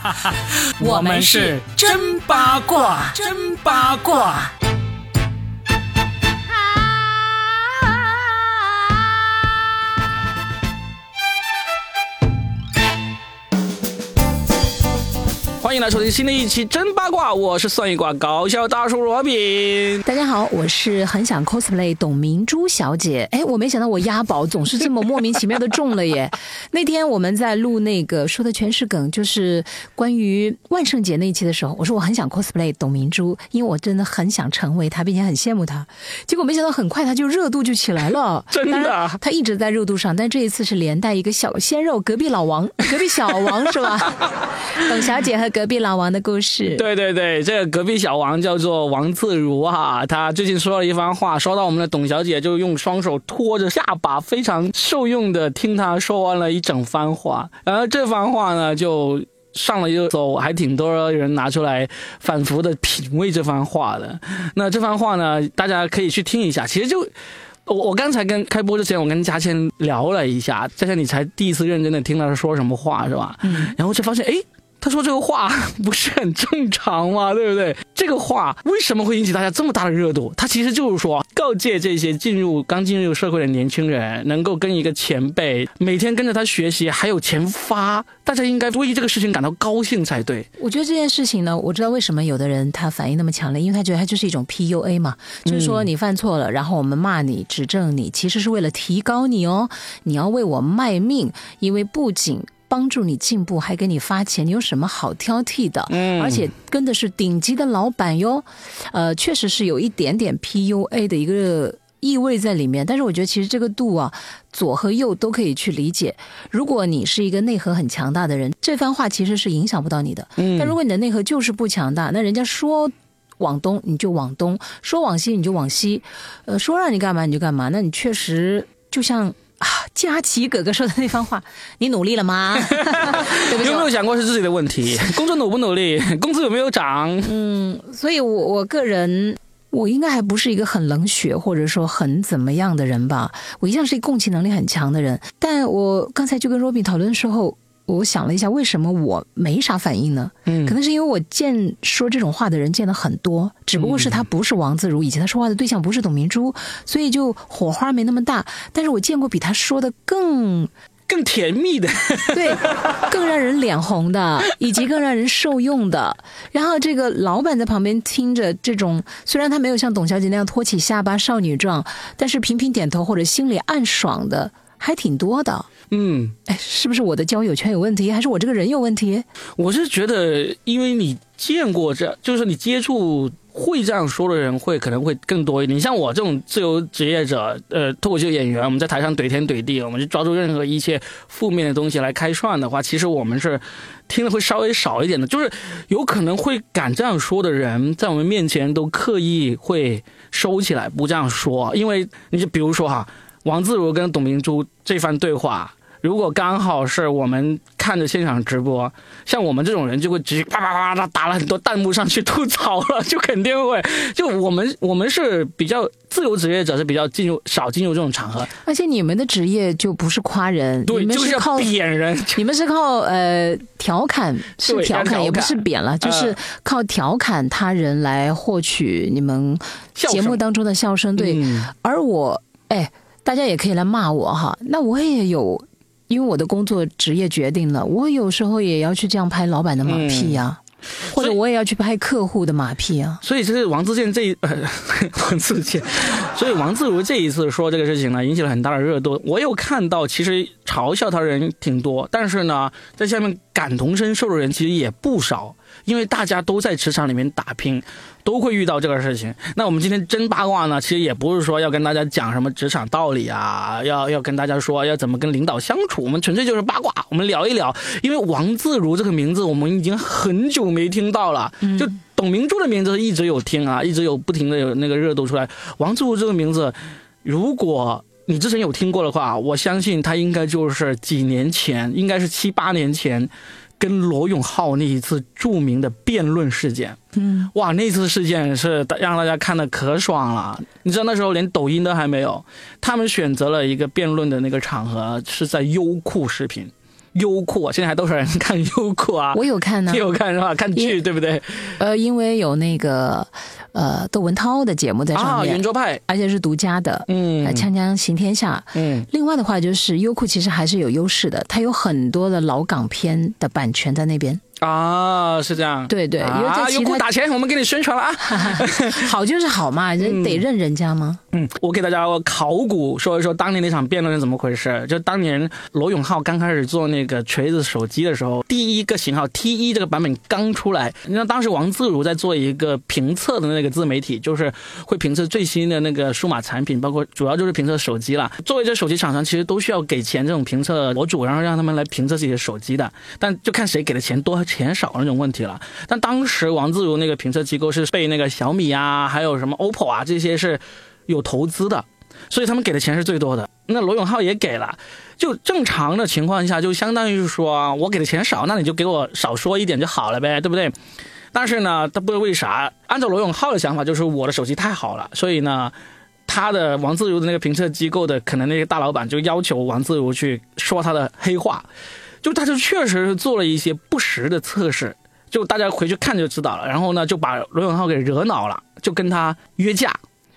我们是真八卦，真八卦。欢迎来收听新的一期真八卦，我是算一卦搞笑大叔罗宾。大家好，我是很想 cosplay 董明珠小姐。哎，我没想到我押宝总是这么莫名其妙的中了耶！那天我们在录那个说的全是梗，就是关于万圣节那一期的时候，我说我很想 cosplay 董明珠，因为我真的很想成为她，并且很羡慕她。结果没想到很快她就热度就起来了，真的，她一直在热度上，但这一次是连带一个小鲜肉，隔壁老王，隔壁小王是吧？董小姐和隔。隔壁老王的故事，对对对，这个隔壁小王叫做王自如哈，他最近说了一番话，说到我们的董小姐就用双手托着下巴，非常受用的听他说完了一整番话，然后这番话呢就上了热搜，还挺多人拿出来反复的品味这番话的。那这番话呢，大家可以去听一下。其实就我我刚才跟开播之前，我跟嘉谦聊了一下，嘉谦你才第一次认真的听他说什么话是吧？嗯，然后就发现哎。他说这个话不是很正常吗？对不对？这个话为什么会引起大家这么大的热度？他其实就是说，告诫这些进入刚进入社会的年轻人，能够跟一个前辈每天跟着他学习，还有钱发，大家应该为这个事情感到高兴才对。我觉得这件事情呢，我知道为什么有的人他反应那么强烈，因为他觉得他就是一种 PUA 嘛，就是说你犯错了，然后我们骂你、指正你，其实是为了提高你哦，你要为我卖命，因为不仅。帮助你进步，还给你发钱，你有什么好挑剔的？嗯，而且跟的是顶级的老板哟，呃，确实是有一点点 PUA 的一个意味在里面。但是我觉得其实这个度啊，左和右都可以去理解。如果你是一个内核很强大的人，这番话其实是影响不到你的。嗯，但如果你的内核就是不强大，那人家说往东你就往东，说往西你就往西，呃，说让你干嘛你就干嘛，那你确实就像。啊，佳琪哥哥说的那番话，你努力了吗？有没有想过是自己的问题？工作努不努力？工资有没有涨？嗯，所以，我我个人，我应该还不是一个很冷血或者说很怎么样的人吧。我一向是一个共情能力很强的人，但我刚才就跟 Robin 讨论的时候。我想了一下，为什么我没啥反应呢？嗯，可能是因为我见说这种话的人见的很多，只不过是他不是王自如，以及他说话的对象不是董明珠，所以就火花没那么大。但是我见过比他说的更更甜蜜的，对，更让人脸红的，以及更让人受用的。然后这个老板在旁边听着这种，虽然他没有像董小姐那样托起下巴少女状，但是频频点头或者心里暗爽的还挺多的。嗯，哎，是不是我的交友圈有问题，还是我这个人有问题？我是觉得，因为你见过这，就是你接触会这样说的人，会可能会更多一点。你像我这种自由职业者，呃，脱口秀演员，我们在台上怼天怼地，我们就抓住任何一切负面的东西来开涮的话，其实我们是听的会稍微少一点的。就是有可能会敢这样说的人，在我们面前都刻意会收起来，不这样说。因为你就比如说哈，王自如跟董明珠这番对话。如果刚好是我们看着现场直播，像我们这种人就会直接啪啪啪啪打了很多弹幕上去吐槽了，就肯定会。就我们我们是比较自由职业者，是比较进入少进入这种场合。而且你们的职业就不是夸人，对，就是靠贬人。你们是靠呃调侃，是调侃，也不是贬了，就是靠调侃他人来获取你们节目当中的笑声。对，而我哎，大家也可以来骂我哈，那我也有。因为我的工作职业决定了，我有时候也要去这样拍老板的马屁呀，或者我也要去拍客户的马屁啊。所以这是王自健这一呃王自健，所以王自如这一次说这个事情呢，引起了很大的热度。我有看到，其实嘲笑他的人挺多，但是呢，在下面感同身受的人其实也不少。因为大家都在职场里面打拼，都会遇到这个事情。那我们今天真八卦呢，其实也不是说要跟大家讲什么职场道理啊，要要跟大家说要怎么跟领导相处。我们纯粹就是八卦，我们聊一聊。因为王自如这个名字，我们已经很久没听到了。就董明珠的名字一直有听啊，一直有不停的有那个热度出来。王自如这个名字，如果你之前有听过的话，我相信他应该就是几年前，应该是七八年前。跟罗永浩那一次著名的辩论事件，嗯，哇，那次事件是让大家看的可爽了。你知道那时候连抖音都还没有，他们选择了一个辩论的那个场合是在优酷视频，优酷，现在还多少人看优酷啊？我有看呢你，有看是吧？看剧对不对？呃，因为有那个呃窦文涛的节目在上啊，面，圆桌派，而且是独家的，嗯呃，锵锵行天下。嗯，另外的话，就是优酷其实还是有优势的，它有很多的老港片的版权在那边。啊，是这样。对对，因为啊，优在其他酷打钱，我们给你宣传了啊。好就是好嘛，人得认人家吗？嗯，我给大家考古说一说当年那场辩论是怎么回事。就当年罗永浩刚开始做那个锤子手机的时候，第一个型号 T 一这个版本刚出来，你知道当时王自如在做一个评测的那个自媒体，就是会评测最新的那个数码产品，包括主要就是评测手机了。作为这手机厂商，其实都需要给钱这种评测博主，然后让他们来评测自己的手机的，但就看谁给的钱多 钱少那种问题了。但当时王自如那个评测机构是被那个小米啊，还有什么 OPPO 啊这些是有投资的，所以他们给的钱是最多的。那罗永浩也给了，就正常的情况下，就相当于是说我给的钱少，那你就给我少说一点就好了呗，对不对？但是呢，他不知道为啥，按照罗永浩的想法，就是我的手机太好了，所以呢，他的王自如的那个评测机构的可能那些大老板就要求王自如去说他的黑话，就他就确实是做了一些不实的测试，就大家回去看就知道了。然后呢，就把罗永浩给惹恼了，就跟他约架，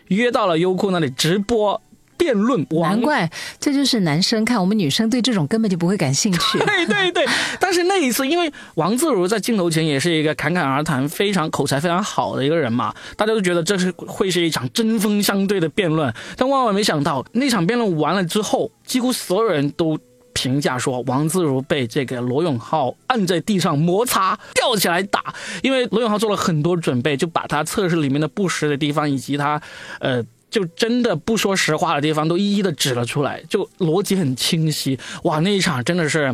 约到了优酷那里直播辩论。难怪这就是男生看，我们女生对这种根本就不会感兴趣。对 对对，但是那一次，因为王自如在镜头前也是一个侃侃而谈、非常口才非常好的一个人嘛，大家都觉得这是会是一场针锋相对的辩论。但万万没想到，那场辩论完了之后，几乎所有人都评价说王自如被这个罗永浩按在地上摩擦，吊起来打，因为罗永浩做了很多准备，就把他测试里面的不实的地方以及他呃。就真的不说实话的地方都一一的指了出来，就逻辑很清晰。哇，那一场真的是，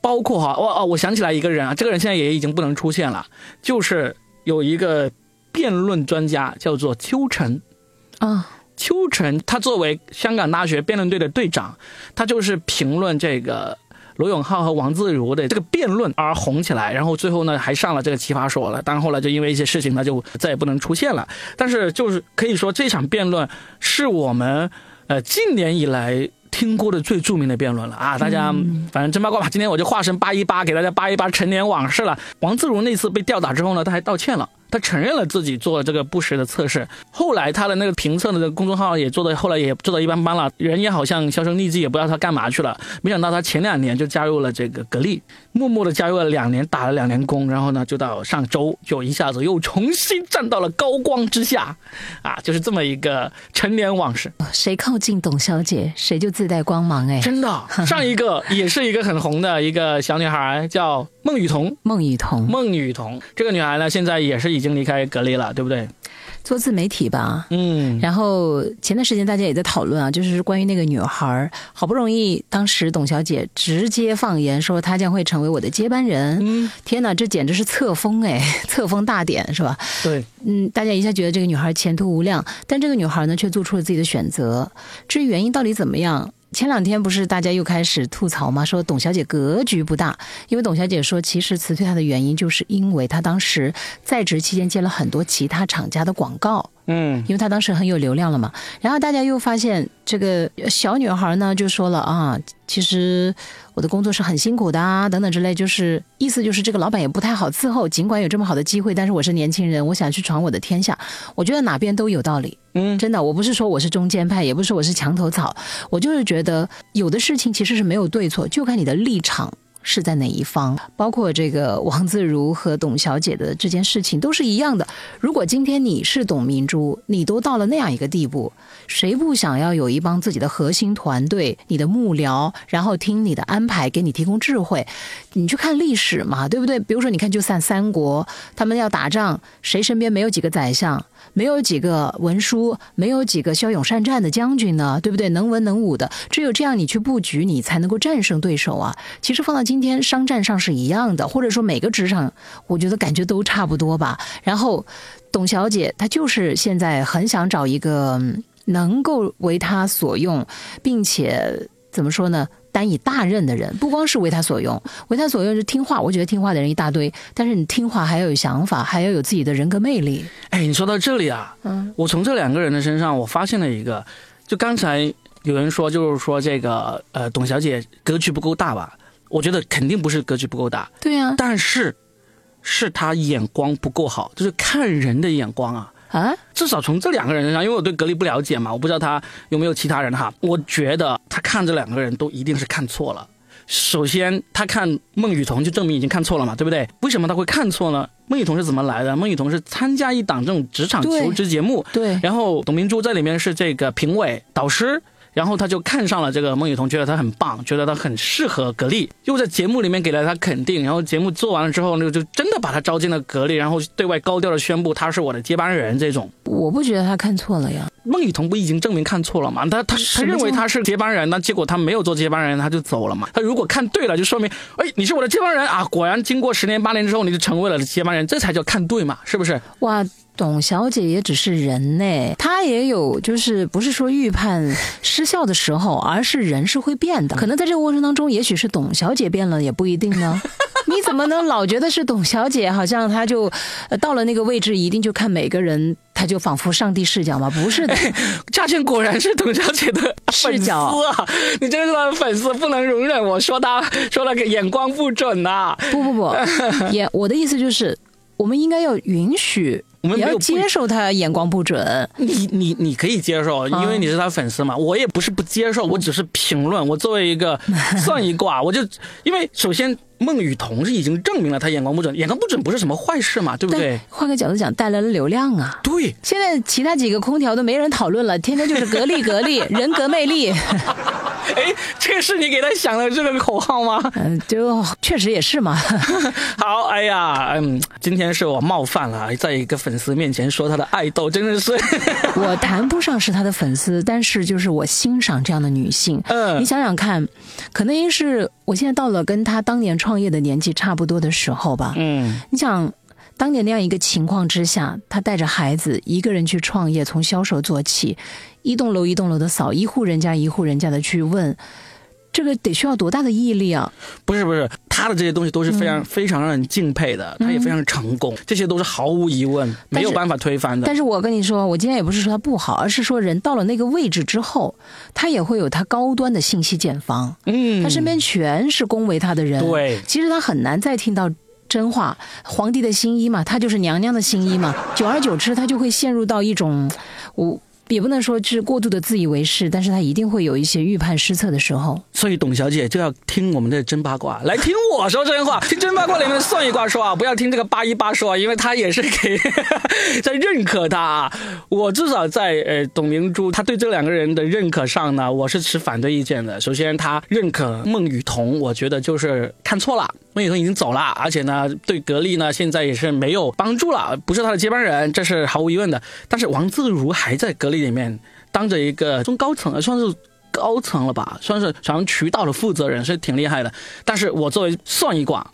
包括哈，哇哦，我想起来一个人啊，这个人现在也已经不能出现了，就是有一个辩论专家叫做邱晨。啊、邱晨他作为香港大学辩论队的队长，他就是评论这个罗永浩和王自如的这个辩论而红起来，然后最后呢还上了这个奇葩说了，但后来就因为一些事情，他就再也不能出现了。但是就是可以说这场辩论是我们呃近年以来。听过的最著名的辩论了啊！大家反正真八卦吧，今天我就化身八一八，给大家八一八陈年往事了。王自如那次被吊打之后呢，他还道歉了，他承认了自己做了这个不实的测试。后来他的那个评测的这个公众号也做的，后来也做的一般般了，人也好像销声匿迹，也不知道他干嘛去了。没想到他前两年就加入了这个格力，默默的加入了两年，打了两年工，然后呢，就到上周就一下子又重新站到了高光之下，啊，就是这么一个陈年往事。谁靠近董小姐，谁就自带光芒。哎，真的，上一个也是一个很红的一个小女孩，叫孟雨桐。孟雨桐孟雨桐这个女孩呢，现在也是已经离开格力了，对不对？做自媒体吧。嗯，然后前段时间大家也在讨论啊，就是关于那个女孩，好不容易当时董小姐直接放言说她将会成为我的接班人。嗯，天哪，这简直是册封哎，册封大典是吧？对，嗯，大家一下觉得这个女孩前途无量，但这个女孩呢却做出了自己的选择。至于原因到底怎么样？前两天不是大家又开始吐槽吗？说董小姐格局不大，因为董小姐说，其实辞退她的原因就是因为她当时在职期间接了很多其他厂家的广告，嗯，因为她当时很有流量了嘛。然后大家又发现这个小女孩呢就说了啊，其实我的工作是很辛苦的啊，等等之类，就是意思就是这个老板也不太好伺候，尽管有这么好的机会，但是我是年轻人，我想去闯我的天下。我觉得哪边都有道理。嗯，真的，我不是说我是中间派，也不是说我是墙头草，我就是觉得有的事情其实是没有对错，就看你的立场。是在哪一方？包括这个王自如和董小姐的这件事情都是一样的。如果今天你是董明珠，你都到了那样一个地步，谁不想要有一帮自己的核心团队、你的幕僚，然后听你的安排，给你提供智慧？你去看历史嘛，对不对？比如说，你看，就算三国，他们要打仗，谁身边没有几个宰相？没有几个文书，没有几个骁勇善战的将军呢，对不对？能文能武的，只有这样，你去布局，你才能够战胜对手啊。其实放到今天商战上是一样的，或者说每个职场，我觉得感觉都差不多吧。然后，董小姐她就是现在很想找一个能够为她所用，并且怎么说呢？担以大任的人，不光是为他所用，为他所用是听话。我觉得听话的人一大堆，但是你听话还要有想法，还要有自己的人格魅力。哎，你说到这里啊，嗯，我从这两个人的身上，我发现了一个，就刚才有人说，就是说这个呃，董小姐格局不够大吧？我觉得肯定不是格局不够大，对呀、但是是他眼光不够好，就是看人的眼光啊。啊，至少从这两个人身上，因为我对格力不了解嘛，我不知道他有没有其他人哈。我觉得他看这两个人都一定是看错了。首先，他看孟雨桐就证明已经看错了嘛，对不对？为什么他会看错呢？孟雨桐是怎么来的？孟雨桐是参加一档这种职场求职节目，对，然后董明珠在里面是这个评委导师，然后他就看上了这个孟雨桐，觉得他很棒，觉得他很适合格力，又在节目里面给了他肯定，然后节目做完了之后呢，就真的把他招进了格力，然后对外高调的宣布他是我的接班人。这种我不觉得他看错了呀。孟雨桐不已经证明看错了吗？他他他认为他是接班人，那结果他没有做接班人，他就走了嘛。他如果看对了，就说明哎你是我的接班人啊，果然经过十年八年之后，你就成为了接班人，这才叫看对嘛，是不是？哇，董小姐也只是人呢，她也有就是不是说预判失效的时候，而是人是会变的。可能在这个过程当中，也许是董小姐变了，也不一定呢。你怎么能老觉得是董小姐？好像她就、呃、到了那个位置，一定就看每个人，她就仿佛上帝视角吗？不是的，佳倩果然是董小姐的视角啊！你真是她的粉丝，不能容忍我说她说那个眼光不准呐、不不不，也我的意思就是，我们应该要允许，我们没有不接受他眼光不准。你你你可以接受，因为你是他粉丝嘛。我也不是不接受，我只是评论。我作为一个算一卦，我就因为首先孟雨桐是已经证明了他眼光不准，眼光不准不是什么坏事嘛，对不对？换个角度讲，带来了流量啊。对，现在其他几个空调都没人讨论了，天天就是格力格力，人格魅力。哎，这个是你给他想的这个口号吗？嗯，就确实也是嘛。好，哎呀，嗯，今天是我冒犯了，在一个粉丝面前说他的爱豆，真的是，我谈不上是他的粉丝，但是就是我欣赏这样的女性。嗯你想想看，可能也是我现在到了跟他当年创业的年纪差不多的时候吧。嗯，你想，当年那样一个情况之下，他带着孩子一个人去创业，从销售做起，一栋楼一栋楼的扫，一户人家一户人家的去问，这个得需要多大的毅力啊！不是不是，他的这些东西都是非常、非常让人敬佩的，他也非常成功，这些都是毫无疑问没有办法推翻的。但是我跟你说，我今天也不是说他不好，而是说人到了那个位置之后，他也会有他高端的信息茧房，嗯，他身边全是恭维他的人。对其实他很难再听到。真话，皇帝的新衣嘛，他就是娘娘的新衣嘛。久而久之，他就会陷入到一种，我也不能说是过度的自以为是，但是他一定会有一些预判失策的时候。所以董小姐就要听我们的真八卦，来听我说真话，听真八卦里面算一卦说啊，不要听这个八一八说啊，因为他也是给 在认可他啊。我至少在呃董明珠，他对这两个人的认可上呢，我是持反对意见的。首先，他认可孟雨桐，我觉得就是看错了。孟雨桐已经走了，而且呢，对格力呢现在也是没有帮助了，不是他的接班人，这是毫无疑问的。但是王自如还在格力里面当着一个中高层，算是高层了吧，算是好像渠道的负责人，是挺厉害的。但是我作为算一卦，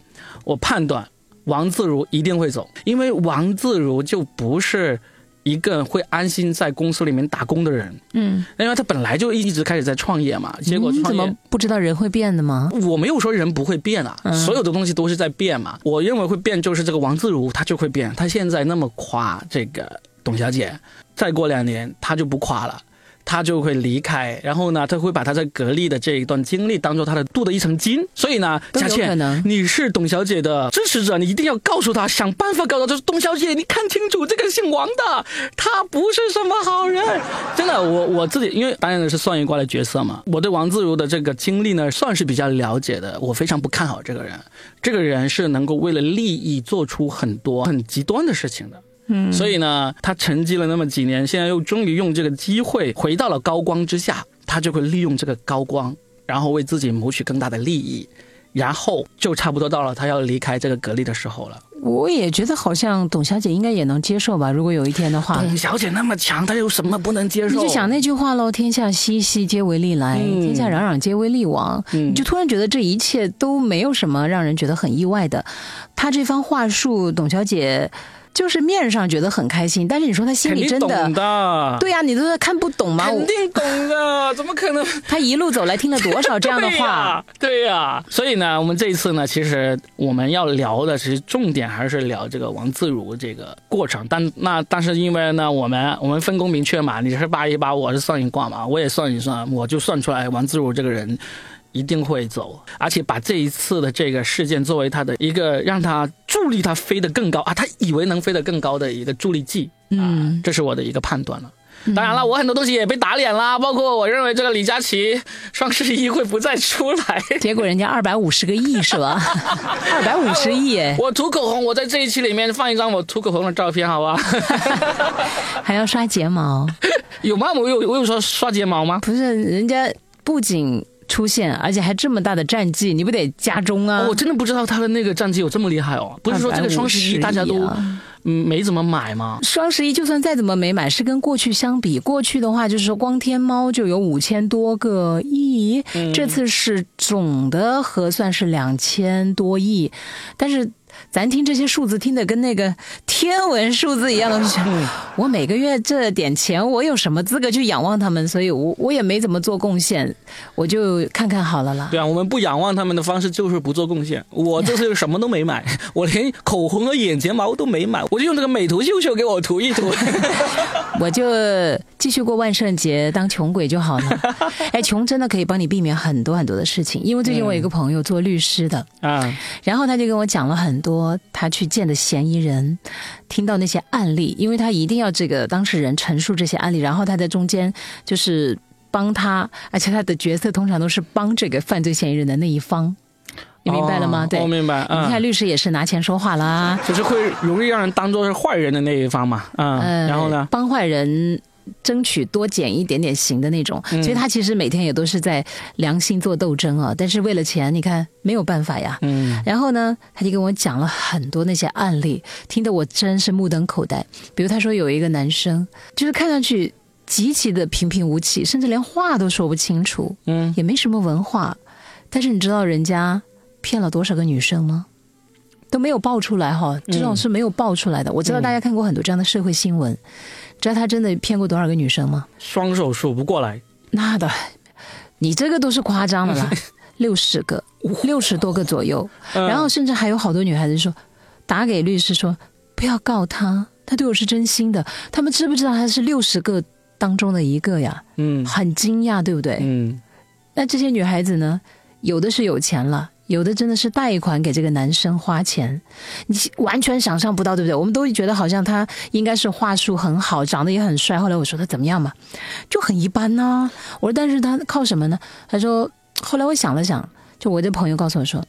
我判断王自如一定会走，因为王自如就不是一个会安心在公司里面打工的人，嗯，因为他本来就一直开始在创业嘛，结果创业你怎么。不知道人会变的吗？我没有说人不会变啊，嗯所有的东西都是在变嘛。我认为会变就是这个王自如，他就会变。他现在那么夸这个董小姐，再过两年他就不垮了。他就会离开，然后呢，他会把他在格力的这一段经历当做他的镀的一层金。所以呢，佳倩，你是董小姐的支持者，你一定要告诉他，想办法告诉她，就是董小姐，你看清楚这个姓王的，他不是什么好人。真的，我我自己因为担任的是算一卦的角色嘛，我对王自如的这个经历呢，算是比较了解的。我非常不看好这个人，这个人是能够为了利益做出很多很极端的事情的。嗯，所以呢，他沉寂了那么几年，现在又终于用这个机会回到了高光之下，他就会利用这个高光，然后为自己谋取更大的利益，然后就差不多到了他要离开这个格力的时候了。我也觉得好像董小姐应该也能接受吧。如果有一天的话，董小姐那么强，她有什么不能接受？你就想那句话喽：“天下熙熙，皆为利来；嗯天下攘攘，皆为利往。嗯你就突然觉得这一切都没有什么让人觉得很意外的。她这番话术，董小姐就是面上觉得很开心，但是你说他心里真的懂的，对呀、你都在看不懂吗？肯定懂的，怎么可能？他一路走来听了多少这样的对话？呀，对呀。所以呢，我们这一次呢，其实我们要聊的，其实重点还是聊这个王自如这个过程。但那但是因为呢，我们我们分工明确嘛，你是八一八，我是算一卦嘛，我也算一算，我就算出来王自如这个人。一定会走，而且把这一次的这个事件作为他的一个让他助力他飞得更高啊，他以为能飞得更高的一个助力剂，嗯，这是我的一个判断了。当然了，我很多东西也被打脸啦，包括我认为这个李佳琦双十一会不再出来，结果人家二百五十个亿是吧？二百五十亿哎！我涂口红，我在这一期里面放一张我涂口红的照片，好吧？还要刷睫毛？有吗？我有我有说刷睫毛吗？不是，人家不仅出现，而且还这么大的战绩，你不得加钟啊？我真的不知道他的那个战绩有这么厉害哦！不是说这个双十一大家都。嗯，没怎么买吗？双十一就算再怎么没买，是跟过去相比，过去的话就是说光天猫就有五千多个亿，这次是总的核算是两千多亿，但是。咱听这些数字听得跟那个天文数字一样的，我每个月这点钱，我有什么资格去仰望他们？所以我我也没怎么做贡献，我就看看好了啦。对啊，我们不仰望他们的方式就是不做贡献。我这次什么都没买，我连口红和眼睫毛都没买，我就用那个美图秀秀给我涂一涂。我就继续过万圣节当穷鬼就好了。哎，穷真的可以帮你避免很多很多的事情，因为最近我有一个朋友做律师的啊，然后他就跟我讲了很。多他去见的嫌疑人，听到那些案例，因为他一定要这个当事人陈述这些案例，然后他在中间就是帮他，而且他的角色通常都是帮这个犯罪嫌疑人的那一方，你明白了吗？对，我明白。你看律师也是拿钱说话啦，就是会容易让人当做是坏人的那一方嘛，嗯，然后呢，帮坏人。争取多减一点点刑的那种，所以他其实每天也都是在良心做斗争啊。但是为了钱，你看没有办法呀。嗯。然后呢，他就跟我讲了很多那些案例，听得我真是目瞪口呆。比如他说有一个男生，就是看上去极其的平平无奇，甚至连话都说不清楚，嗯，也没什么文化。但是你知道人家骗了多少个女生吗？都没有爆出来哈，这种是没有爆出来的。我知道大家看过很多这样的社会新闻。知道他真的骗过多少个女生吗？双手数不过来。那的，你这个都是夸张的啦，六十个，六十多个左右。然后甚至还有好多女孩子说，打给律师说不要告他，他对我是真心的。他们知不知道他是六十个当中的一个呀？嗯，很惊讶，对不对？嗯。那这些女孩子呢？有的是有钱了。有的真的是贷款给这个男生花钱，你完全想象不到，对不对？我们都觉得好像他应该是话术很好，长得也很帅。后来我说他怎么样嘛，就很一般呢。我说但是他靠什么呢？他说后来我想了想，就我的朋友告诉我说，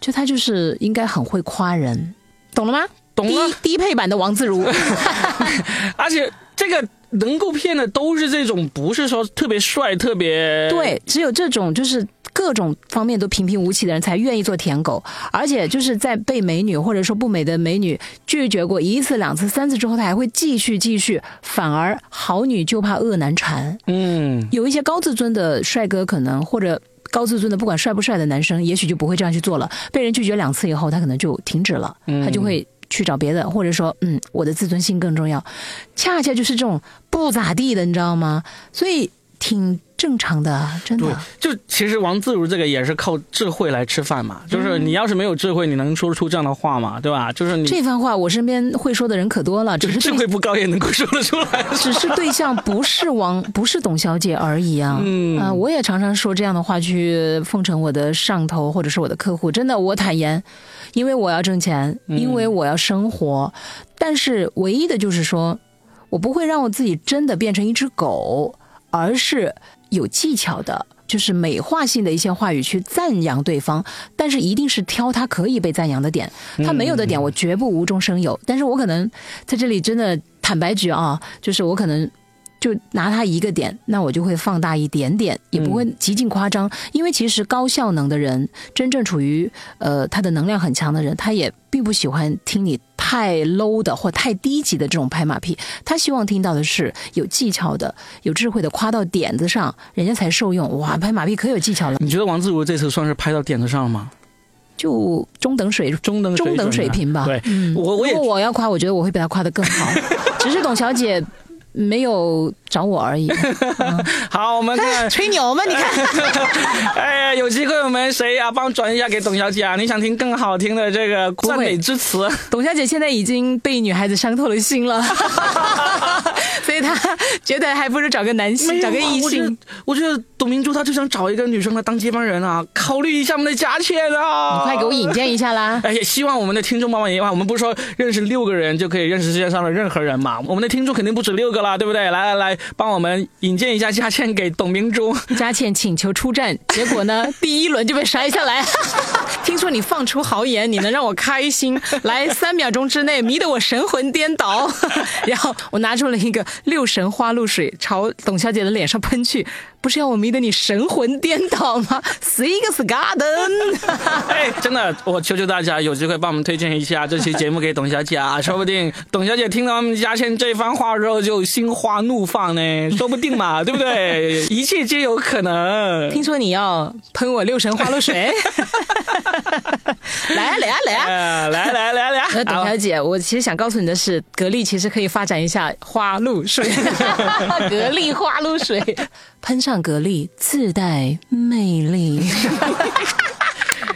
就他就是应该很会夸人，懂了吗？懂了。低配版的王自如，而且这个能够骗的都是这种，不是说特别帅、特别对，只有这种就是。各种方面都平平无奇的人才愿意做舔狗，而且就是在被美女或者说不美的美女拒绝过一次、两次、三次之后，他还会继续继续，反而好女就怕恶男缠。嗯，有一些高自尊的帅哥可能或者高自尊的不管帅不帅的男生，也许就不会这样去做了。被人拒绝两次以后，他可能就停止了，他就会去找别的，或者说，嗯，我的自尊心更重要。恰恰就是这种不咋地的，你知道吗？所以挺。正常的，真的。就其实王自如这个也是靠智慧来吃饭嘛。就是你要是没有智慧，你能说出这样的话嘛？对吧？就是你这番话，我身边会说的人可多了。只是智慧不高也能够说得出来。只是对象不是王，不是董小姐而已啊。嗯啊，我也常常说这样的话去奉承我的上头或者是我的客户。真的，我坦言，因为我要挣钱，因为我要生活。但是唯一的就是说，我不会让我自己真的变成一只狗，而是。有技巧的，就是美化性的一些话语去赞扬对方，但是一定是挑他可以被赞扬的点，他没有的点我绝不无中生有。但是我可能在这里真的坦白局啊，就是我可能。就拿他一个点，那我就会放大一点点，也不会极尽夸张。因为其实高效能的人，真正处于呃他的能量很强的人，他也并不喜欢听你太 low 的或太低级的这种拍马屁。他希望听到的是有技巧的、有智慧的，夸到点子上，人家才受用。哇，拍马屁可有技巧了。你觉得王自如这次算是拍到点子上了吗？就中等水中等中等水平吧。对，我我如果我要夸，我觉得我会比他夸的更好。只是董小姐。没有找我而已。好，我们看 吹牛吗？你看，哎呀，有机会我们谁啊，帮转一下给董小姐啊？你想听更好听的这个赞美之词？董小姐现在已经被女孩子伤透了心了，所以他 觉得还不如找个男性，啊找个异性。我觉得董明珠她就想找一个女生来当接班人啊，考虑一下我们的佳倩啊！你快给我引荐一下啦！哎，也希望我们的听众帮忙也我们不是说认识六个人就可以认识世界上的任何人嘛？我们的听众肯定不止六个啦，对不对？来来来，帮我们引荐一下佳倩给董明珠。佳倩请求出战，结果呢，第一轮就被筛下来。听说你放出豪言，你能让我开心，来三秒钟之内迷得我神魂颠倒。然后我拿出了一个六神花露水，朝董小姐的脸上喷去，不是要我迷得你神魂颠倒吗？Six Garden。哎，真的，我求求大家有机会帮我们推荐一下这期节目给董小姐啊，说不定董小姐听到我们佳倩这番话之后就心花怒放呢，说不定嘛，对不对？一切皆有可能。听说你要喷我六神花露水，来啊来啊来啊！呃，来来来来，那董小姐，我其实想告诉你的是，格力其实可以发展一下花露水，格力花露水，喷上格力自带魅力。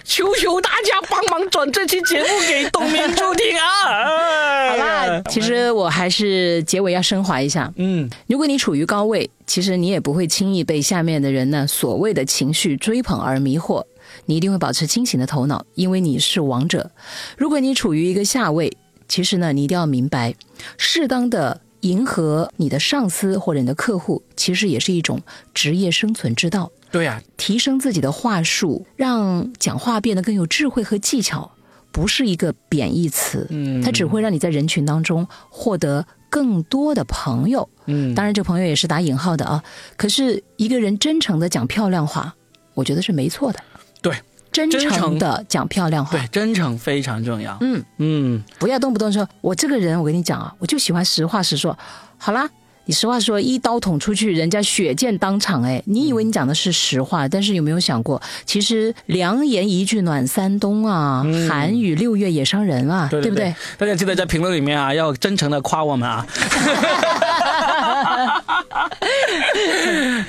求求大家帮忙转这期节目给董明珠听啊！好啦，其实我还是结尾要升华一下。嗯，如果你处于高位，其实你也不会轻易被下面的人呢所谓的情绪追捧而迷惑，你一定会保持清醒的头脑，因为你是王者。如果你处于一个下位，其实呢，你一定要明白，适当的迎合你的上司或者你的客户，其实也是一种职业生存之道。对呀、提升自己的话术，让讲话变得更有智慧和技巧，不是一个贬义词，嗯它只会让你在人群当中获得更多的朋友。嗯，当然，这朋友也是打引号的啊。可是一个人真诚的讲漂亮话，我觉得是没错的。对真诚的讲漂亮话对，，真诚非常重要。嗯，嗯，不要动不动说我这个人，我跟你讲啊，我就喜欢实话实说。好啦。你实话说，一刀捅出去，人家血溅当场。哎，你以为你讲的是实话，但是有没有想过，其实良言一句暖三冬啊，寒雨六月也伤人啊，对不对？？大家记得在评论里面啊，要真诚的夸我们啊。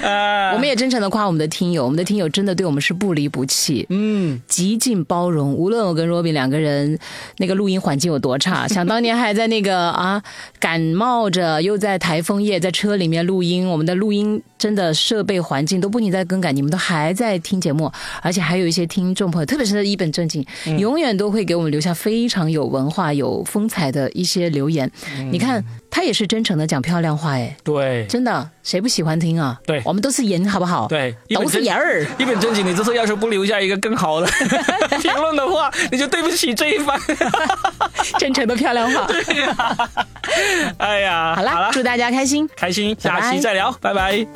呃 我们也真诚的夸我们的听友，我们的听友真的对我们是不离不弃。嗯，极尽包容，无论我跟 Robin 两个人那个录音环境有多差，想当年还在那个啊感冒着，又在台风夜在车里面录音，我们的录音真的设备环境都不停在更改，你们都还在听节目，而且还有一些听众朋友，特别是一本正经，永远都会给我们留下非常有文化、有风采的一些留言。你看他也是真诚的讲漂亮话，哎，对真的谁不喜欢听啊？对我们都是人，好不好？对，都是人儿。一本正经，你这次要是不留下一个更好的 评论的话，你就对不起这一番。真诚的漂亮话。对呀哎呀，好啦，祝大家开心。开心，下期再聊，拜拜